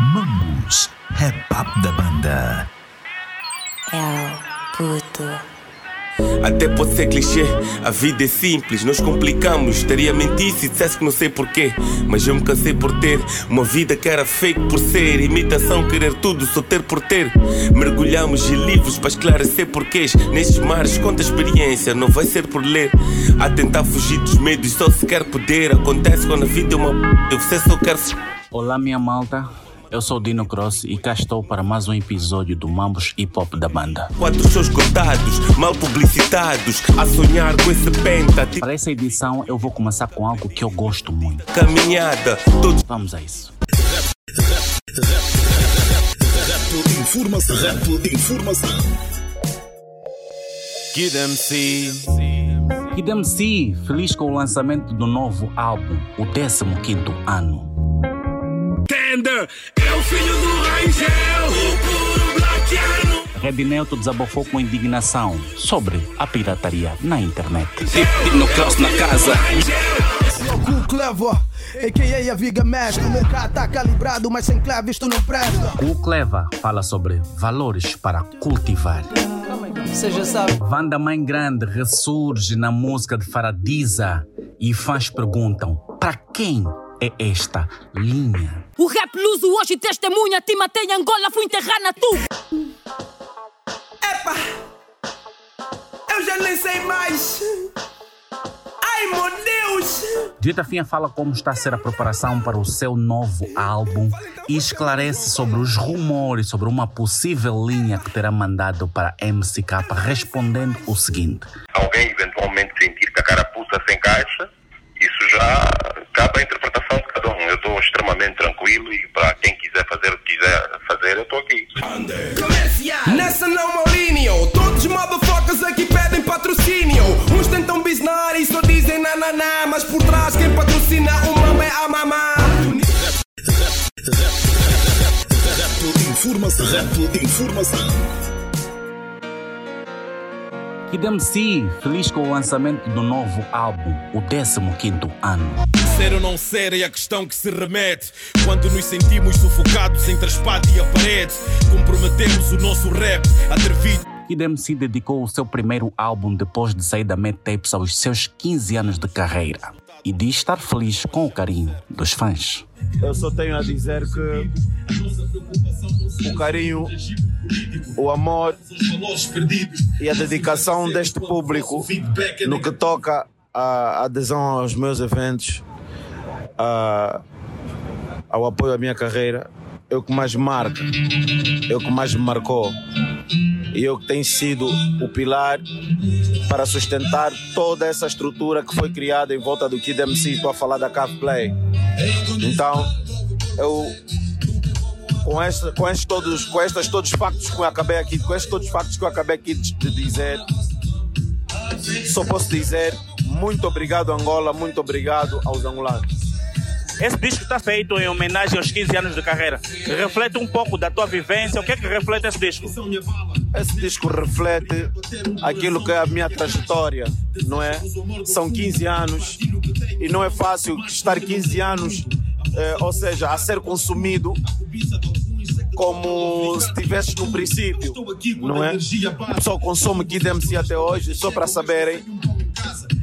Mambus, rap up da banda. É o puto. Até pode ser clichê, a vida é simples, nós complicamos. Estaria a mentir se dissesse que não sei porquê. Mas eu me cansei por ter uma vida que era fake por ser, imitação, querer tudo, só ter por ter. Mergulhamos em livros para esclarecer porquês. Nestes mares, conta experiência, não vai ser por ler. A tentar fugir dos medos, só se quer poder. Acontece quando a vida é uma. p***, Você só quer. Olá, minha malta. Eu sou o Dino Cross e cá estou para mais um episódio do Mambos Hip Hop da banda. Quatro shows cortados, mal publicitados. A sonhar com esse penta. Para essa edição, eu vou começar com algo que eu gosto muito. caminhada. Todos Vamos a isso. Informação. Rap informação. Kid MC. Kid MC, feliz com o lançamento do novo álbum, o 15º ano. É o filho do Rangel. O puro blaquiano. Red Neto desabafou com indignação sobre a pirataria na internet. No Klaus na casa. A.k.a. a Viga Mestre. Tá calibrado, mas sem clave isto não presta. Cleva fala sobre valores para cultivar. Você já sabe. Vanda Mãe Grande ressurge na música de Faradiza e fãs perguntam: para quem é esta linha? O rap luso hoje testemunha, te matei em Angola, fui enterrar na tu. Epa! Eu já nem sei mais. Ai, meu Deus! Dita Finha fala como está a ser a preparação para o seu novo álbum e esclarece sobre os rumores sobre uma possível linha que terá mandado para MCK, respondendo o seguinte: alguém eventualmente sentir que a carapuça se encaixa, isso já cabe à interpretação de cada um. Eu estou extremamente tranquilo e para quem quiser fazer o que quiser fazer, eu estou aqui. Nessa não Maurinho, todos os motherfuckers aqui pedem patrocínio. Uns tentam bisnar e só dizem nananá, mas por trás quem patrocina o mamãe é a mamá. Rap informação. Rap informação. Kid MC, feliz com o lançamento do novo álbum, o 15º ano. Ser ou não ser é a questão que se remete Quando nos sentimos sufocados entre a espada e a parede Comprometemos o nosso rap atrevido Kid MC dedicou o seu primeiro álbum depois de sair da Mad Tapes aos seus 15 anos de carreira e diz estar feliz com o carinho dos fãs. Eu só tenho a dizer que o carinho, o amor e a dedicação deste público no que toca à adesão aos meus eventos, ao apoio à minha carreira, é o que mais marca, é o que mais me marcou. E eu que tenho sido o pilar para sustentar toda essa estrutura que foi criada em volta do Kid MC. Estou a falar da Cave Play. Então, eu com, esta, com, estes todos, com estes todos os factos que eu acabei aqui, com estes todos os factos que eu acabei aqui de, de dizer, só posso dizer muito obrigado Angola, muito obrigado aos angolanos. Esse disco está feito em homenagem aos 15 anos de carreira. Reflete um pouco da tua vivência. O que é que reflete esse disco? Esse disco reflete aquilo que é a minha trajetória, não é? São 15 anos e não é fácil estar 15 anos, eh, ou seja, a ser consumido como se estivesse no princípio, não é? O pessoal consome Kid MC até hoje, só para saberem.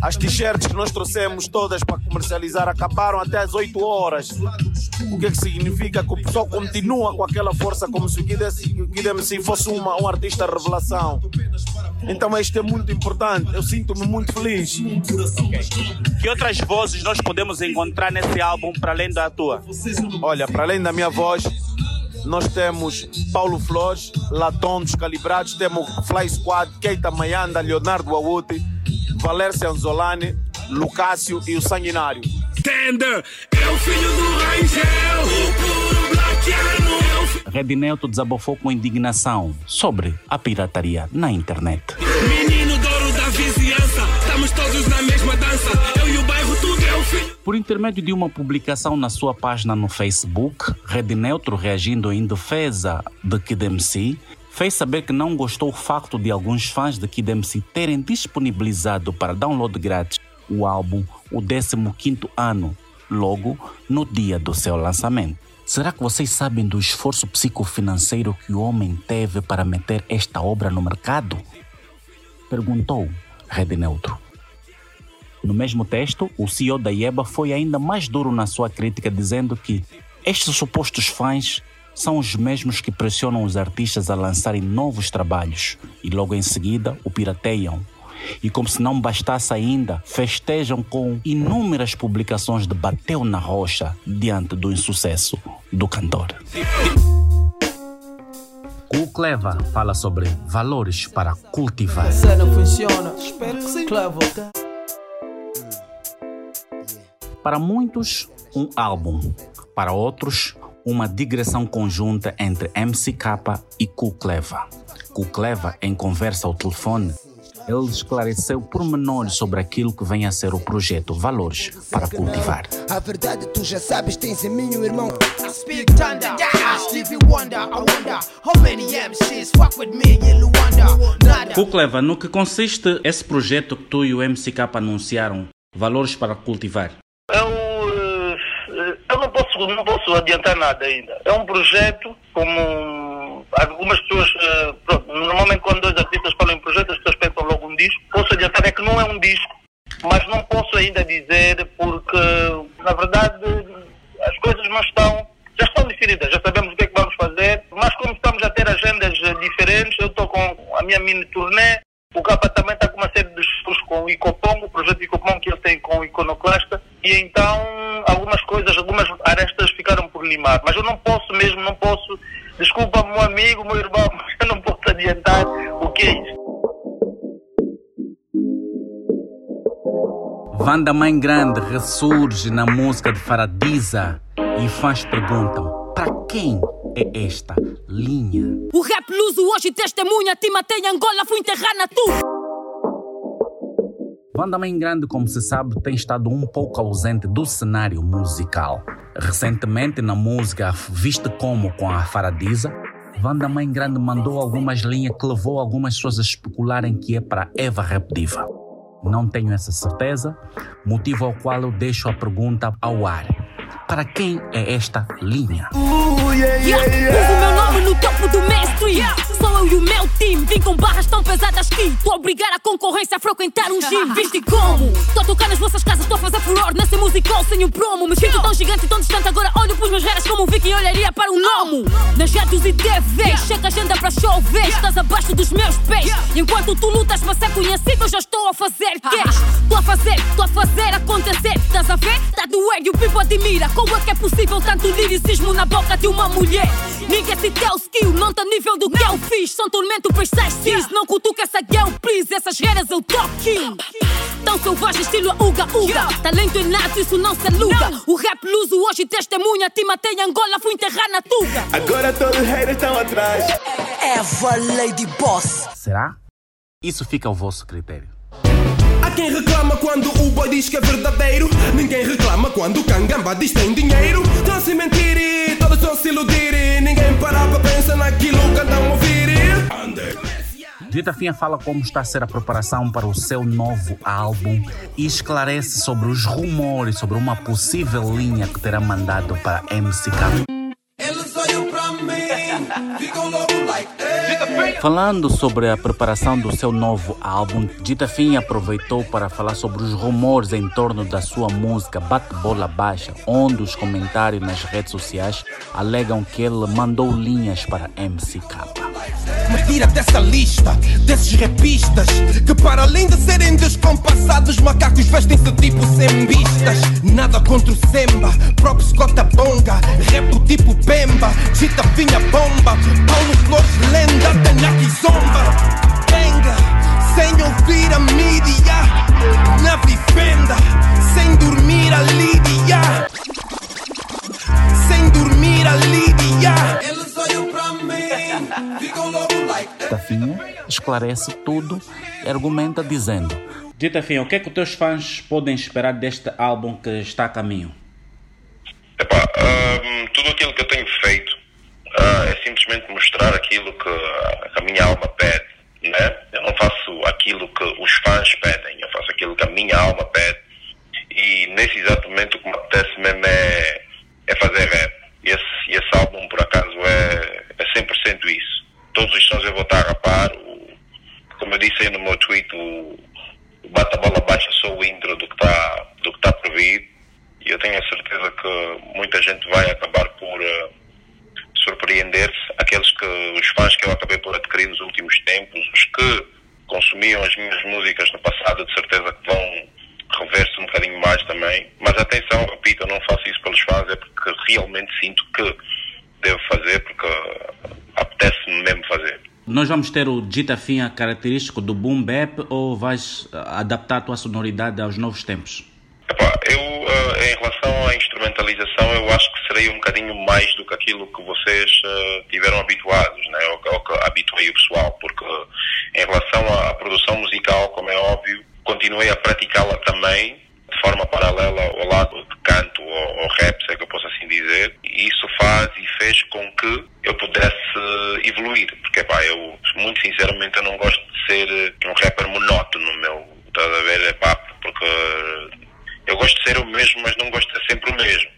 As t-shirts que nós trouxemos todas para comercializar acabaram até às 8 horas. O que é que significa? Que o pessoal continua com aquela força como se o Kid MC fosse uma, um artista revelação. Então isto é muito importante. Eu sinto-me muito feliz. Que outras vozes nós podemos encontrar nesse álbum para além da tua? Olha, para além da minha voz, nós temos Paulo Flores, Latom dos Calibrados, temos Fly Squad, Keita Mayanda, Leonardo Awuti, Valércia Anzolani, Lucácio e o Sanguinário. Tender, é o filho do Rangel. O puro blaquiano. É o fi- Red Neto desabafou com indignação sobre a pirataria na internet. menino douro da vizinhança. Estamos todos na mesma dança. Por intermédio de uma publicação na sua página no Facebook, Red Neutro, reagindo em defesa de Kid MC, fez saber que não gostou do facto de alguns fãs de Kid MC terem disponibilizado para download grátis o álbum O 15º Ano, logo no dia do seu lançamento. Será que vocês sabem do esforço psicofinanceiro que o homem teve para meter esta obra no mercado? Perguntou Rede Neutro. No mesmo texto, o CEO da IEBA foi ainda mais duro na sua crítica, dizendo que estes supostos fãs são os mesmos que pressionam os artistas a lançarem novos trabalhos e logo em seguida o pirateiam. E como se não bastasse ainda, festejam com inúmeras publicações de Bateu na Rocha diante do insucesso do cantor. O Cleva fala sobre valores para cultivar. não funciona, espero que sim. Para muitos, um álbum. Para outros, uma digressão conjunta entre MCK e Kukleva. Kukleva, em conversa ao telefone, ele esclareceu pormenores sobre aquilo que vem a ser o projeto Valores para Cultivar. A verdade tu já sabes, tens em mim, irmão. I speak thunder, Stevie Wonder. I wonder how many MCs fuck with me in Luanda. Nada. Kukleva, no que consiste esse projeto que tu e o MCK anunciaram? Valores para Cultivar. Posso, não posso adiantar nada ainda. É um projeto como algumas pessoas. eh, Pronto, normalmente quando dois artistas falam em projeto, as pessoas pensam logo um disco. Posso adiantar é que não é um disco, mas não posso ainda dizer porque, na verdade, Vanda Mãe Grande ressurge na música de Faradiza e fãs perguntam: para quem é esta linha? O rap luso hoje testemunha, te matei em Angola, fui enterrar na tua. Vanda Mãe Grande, como se sabe, tem estado um pouco ausente do cenário musical. Recentemente, na música Viste Como com a Faradiza, Vanda Mãe Grande mandou algumas linhas que levou algumas pessoas a especularem que é para Eva Rap Diva. Não tenho essa certeza, motivo ao qual eu deixo a pergunta ao ar. Para quem é esta linha? Yeah, Uso o meu nome no topo do mainstream. Sou eu e o meu time. Vim com barras tão pesadas que tô a obrigar a concorrência a frequentar um gym. Viste como? Tô a tocar nas vossas casas, tô a fazer furor nesse musical sem o promo. Me sinto tão gigante e tão distante. Agora olho pros meus reras como um viking olharia para um nomo. Nas rádios e TVs, chega a agenda para chover. Estás abaixo dos meus pés. Enquanto tu lutas para ser conhecido, eu já estou a fazer quês. Tô a fazer, tô a fazer acontecer. Estás a ver? Tá doer e o people admira. Como é que é possível tanto liricismo na boca de uma mulher? Ninguém se teu skill, não tá nível do que eu fiz. São tormento precise. Não cutuca essa girl, please. Essas guerras eu kill. Tão selvagem, estilo Uga Uga. Talento inato, isso não se aluga. O rap luso hoje testemunha. Te matei em Angola, fui enterrar na Tuga. Agora todos os haters estão atrás. Eva Lady Boss. Será? Isso fica ao vosso critério. Há quem reclama quando o boy diz que é verdadeiro. Ninguém reclama quando o cangamba diz que tem dinheiro. Estão se mentir e todos estão se iludir. Ninguém para para pensar naquilo que andam a ouvir. Dita Finha fala como está a ser a preparação para o seu novo álbum e esclarece sobre os rumores sobre uma possível linha que terá mandado para MCK. Eles Falando sobre a preparação do seu novo álbum, Dita Finha aproveitou para falar sobre os rumores em torno da sua música Bate Bola Baixa, onde os comentários nas redes sociais alegam que ele mandou linhas para MCK. Me tira dessa lista, desses rapistas Que para além de serem descompassados Macacos vestem-se tipo sembistas Nada contra o Semba, próprio Scott esclarece tudo e argumenta dizendo Dita Finha, o que é que os teus fãs podem esperar deste álbum que está a caminho? Ahm, tudo aquilo que eu tenho feito ah, é simplesmente mostrar aquilo que a, a minha alma pede, né? Eu não faço aquilo que os fãs pedem, eu faço aquilo que a minha alma pede. E nesse exato momento o que me apetece mesmo é, é fazer rap. esse, esse álbum, por acaso, é, é 100% isso. Todos os sons eu vou estar a rapar. O, como eu disse aí no meu tweet, o, o Bata Bola Baixa só o intro do que está do que tá por vir. E eu tenho a certeza que muita gente vai acabar por uh, surpreender-se. Aqueles que, os fãs que eu acabei por adquirir nos últimos tempos, os que consumiam as minhas de certeza que vão rever-se um bocadinho mais também. Mas atenção, repito, eu não faço isso pelos fãs, é porque realmente sinto que devo fazer, porque apetece-me mesmo fazer. Nós vamos ter o Gitafinha característico do boom bap ou vais ah, adaptar a tua sonoridade aos novos tempos? Epá, eu, uh, em relação à instrumentalização, eu acho que serei um bocadinho mais do que aquilo que vocês uh, tiveram habituados, né? ou, ou que habituei o pessoal, porque em relação à produção musical, como é óbvio, continuei a praticá-la também de forma paralela ao lado de canto ou, ou rap, se é que eu posso assim dizer, e isso faz e fez com que eu pudesse evoluir, porque pá, eu, muito sinceramente, eu não gosto de ser um rapper monótono, meu, estás a ver, epá, porque eu gosto de ser o mesmo, mas não gosto de ser sempre o mesmo,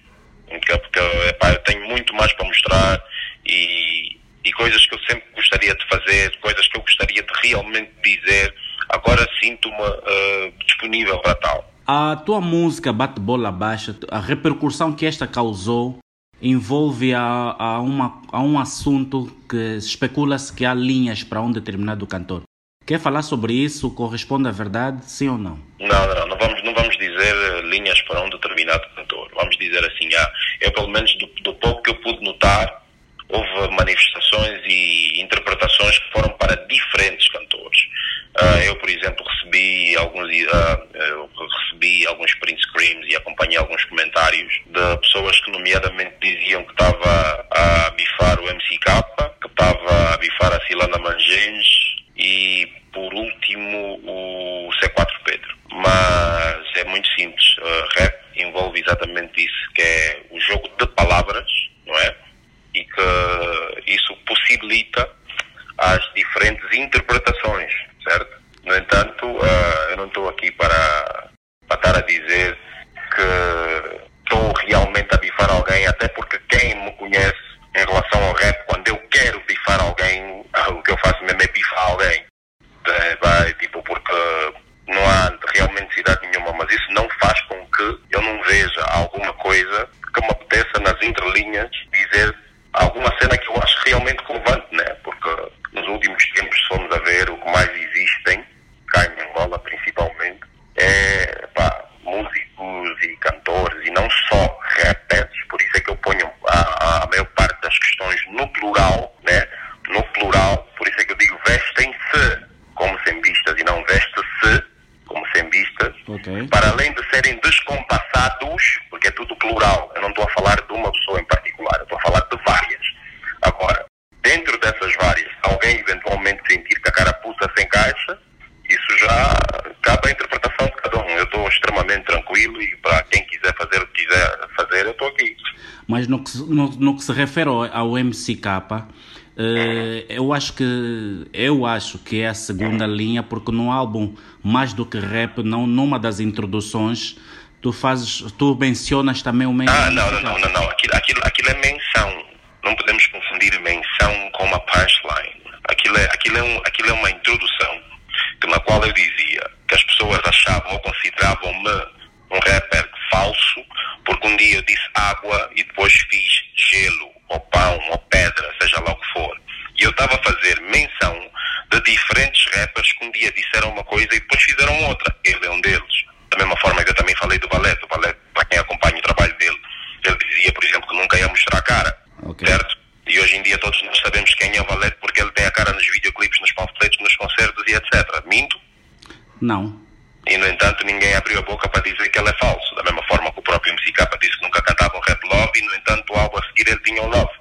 porque, porque epá, eu tenho muito mais para mostrar e, e coisas que eu sempre gostaria de fazer, coisas que eu gostaria de realmente dizer, agora sinto-me uh, disponível para tal. A tua música Bate Bola Baixa, a repercussão que esta causou envolve a, a, uma, a um assunto que especula-se que há linhas para um determinado cantor. Quer falar sobre isso? Corresponde à verdade, sim ou não? Não, não, não vamos, não vamos dizer eh, linhas para um determinado cantor. Vamos dizer assim, ah, eu pelo menos do, do pouco que eu pude notar, houve manifestações e interpretações que foram para diferentes cantores. Uh, eu, por exemplo, recebi alguns, uh, recebi alguns print screens e acompanhei alguns comentários de pessoas que, nomeadamente, diziam que estava a bifar o MCK, que estava a bifar a Silana Mangens e, por último, o C4 Pedro. Mas é muito simples. Uh, rap envolve exatamente isso, veja alguma coisa que me apeteça nas entrelinhas dizer alguma cena que eu acho realmente relevante, né? Porque nos últimos tempos, se formos a ver, o que mais existem, cá em Angola principalmente, Mas no que, se- no, no que se refere ao, ao MCK, eh, eu acho que eu acho que é a segunda linha, porque no álbum Mais do que Rap, não, numa das introduções, tu fazes, tu mencionas também o mesmo. Ah, não, não, não, não, não. Aquilo, aquilo, aquilo é menção. Não podemos confundir menção com uma punchline. Aquilo é, aquilo é, um, aquilo é uma introdução que, na qual eu dizia que as pessoas achavam ou consideravam-me um rapper falso porque um dia eu disse água e depois fiz gelo, ou pão, ou pedra, seja lá o que for. E eu estava a fazer menção de diferentes rappers que um dia disseram uma coisa e depois fizeram outra. Ele é um deles. Da mesma forma que eu também falei do Valete. O Valete, para quem acompanha o trabalho dele, ele dizia, por exemplo, que nunca ia mostrar a cara. Certo? E hoje em dia todos nós sabemos quem é o Valete porque ele tem a cara nos videoclipes, nos panfletos, nos concertos e etc. Minto? Não. E, no entanto, ninguém abriu a boca para dizer que ele é falso. Da mesma forma que o próprio MCK disse que nunca cantava um rap love e, no entanto, o álbum a seguir ele tinha um love.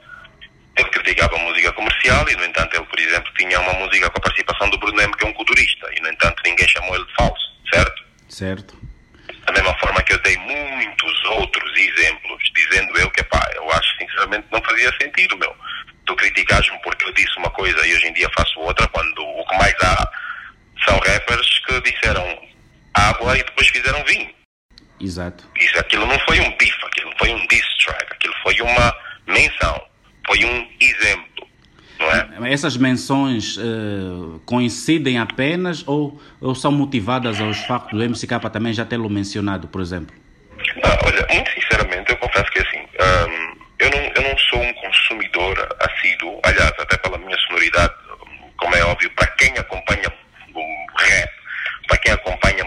Ele criticava a música comercial e, no entanto, ele, por exemplo, tinha uma música com a participação do Bruno M, que é um culturista. E, no entanto, ninguém chamou ele de falso. Certo? Certo. Da mesma forma que eu dei muitos outros exemplos, dizendo eu que, pá, eu acho sinceramente não fazia sentido, meu. Tu criticares-me porque eu disse uma coisa e hoje em dia faço outra, quando o que mais há são rappers que disseram água e depois fizeram vinho. Exato. Isso, aquilo não foi um beef, aquilo foi um diss track, aquilo foi uma menção, foi um exemplo, não é? Essas menções eh, coincidem apenas ou, ou são motivadas aos factos do MCK também já tê-lo mencionado, por exemplo? Ah, olha, muito sinceramente, eu confesso que assim, ahm, eu, não, eu não sou um consumidor assíduo, aliás, até pela minha sonoridade, como é óbvio, para quem acompanha o rap, para quem acompanha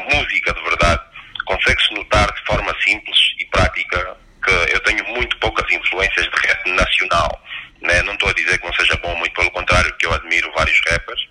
consegue-se notar de forma simples e prática que eu tenho muito poucas influências de rap nacional. Né? Não estou a dizer que não seja bom, muito pelo contrário, que eu admiro vários rappers,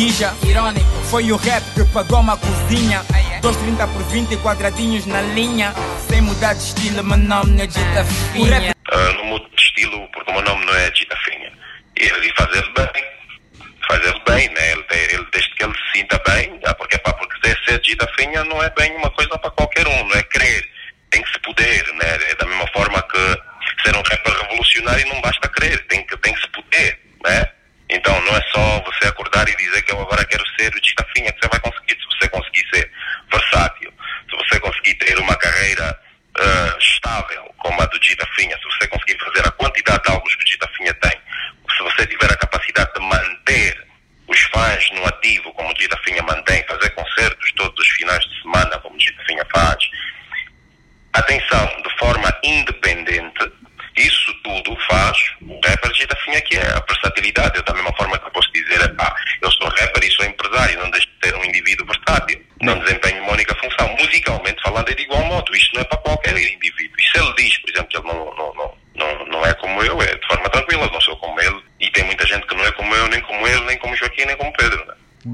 fogão a botija. Irônico. Foi o rap que pagou uma cozinha. 2,30 por 20 quadradinhos na linha. Sem mudar de estilo, meu nome não é dita finha. ah, no mudo de estilo, porque o meu nome não é Gita Finha. E ele faz ele bem, faz ele bem, né? Ele, ele, desde que ele se sinta bem, ah, porque, pá, porque ser, ser Gita Finha não é bem uma coisa para qualquer um, não é querer. Tem que se poder, né? É da mesma forma que ser um rapper revolucionário não basta querer, tem que, tem que se poder, né? Então não é só você acordar e dizer que eu agora quero ser o Gita Finha que você vai conseguir. Se você conseguir ser versátil, se você conseguir ter uma carreira ah, estável como a do Gita Finha, se você conseguir fazer a quantidade de álbuns que o Gita Finha tem,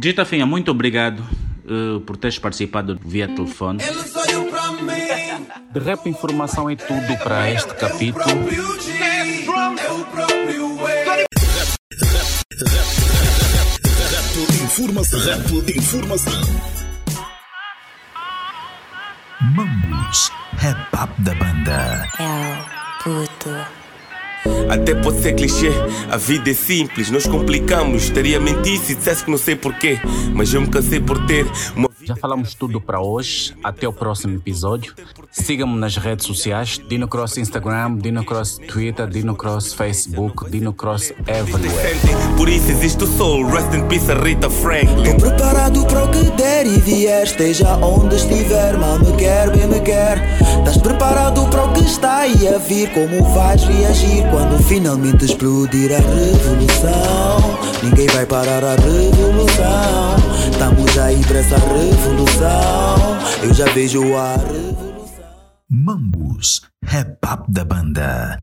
Dita Finha, muito obrigado eh, por teres participado via telefone. De Rap Informação é tudo para este capítulo. Rap informação. Rap de informação. Mambus, rap up da banda. É o puto. Até pode ser clichê, a vida é simples, nós complicamos. Estaria a mentir se dissesse que não sei porquê, mas eu me cansei por ter uma Já falamos tudo para hoje. Até o próximo episódio. Siga-me nas redes sociais: Dino Cross Instagram, Dino Cross Twitter, Dino Cross Facebook, Dino Cross everywhere. Por isso existe o soul, rest in peace a Rita Franklin. Tô preparado para o que der e vier, esteja onde estiver, mal me quer, bem me quer. Estás preparado para o que está aí a vir, como vais reagir quando finalmente explodir a revolução? Ninguém vai parar a revolução. Estamos aí para essa revolução. Eu já vejo a revolução. Mambus, rap da banda.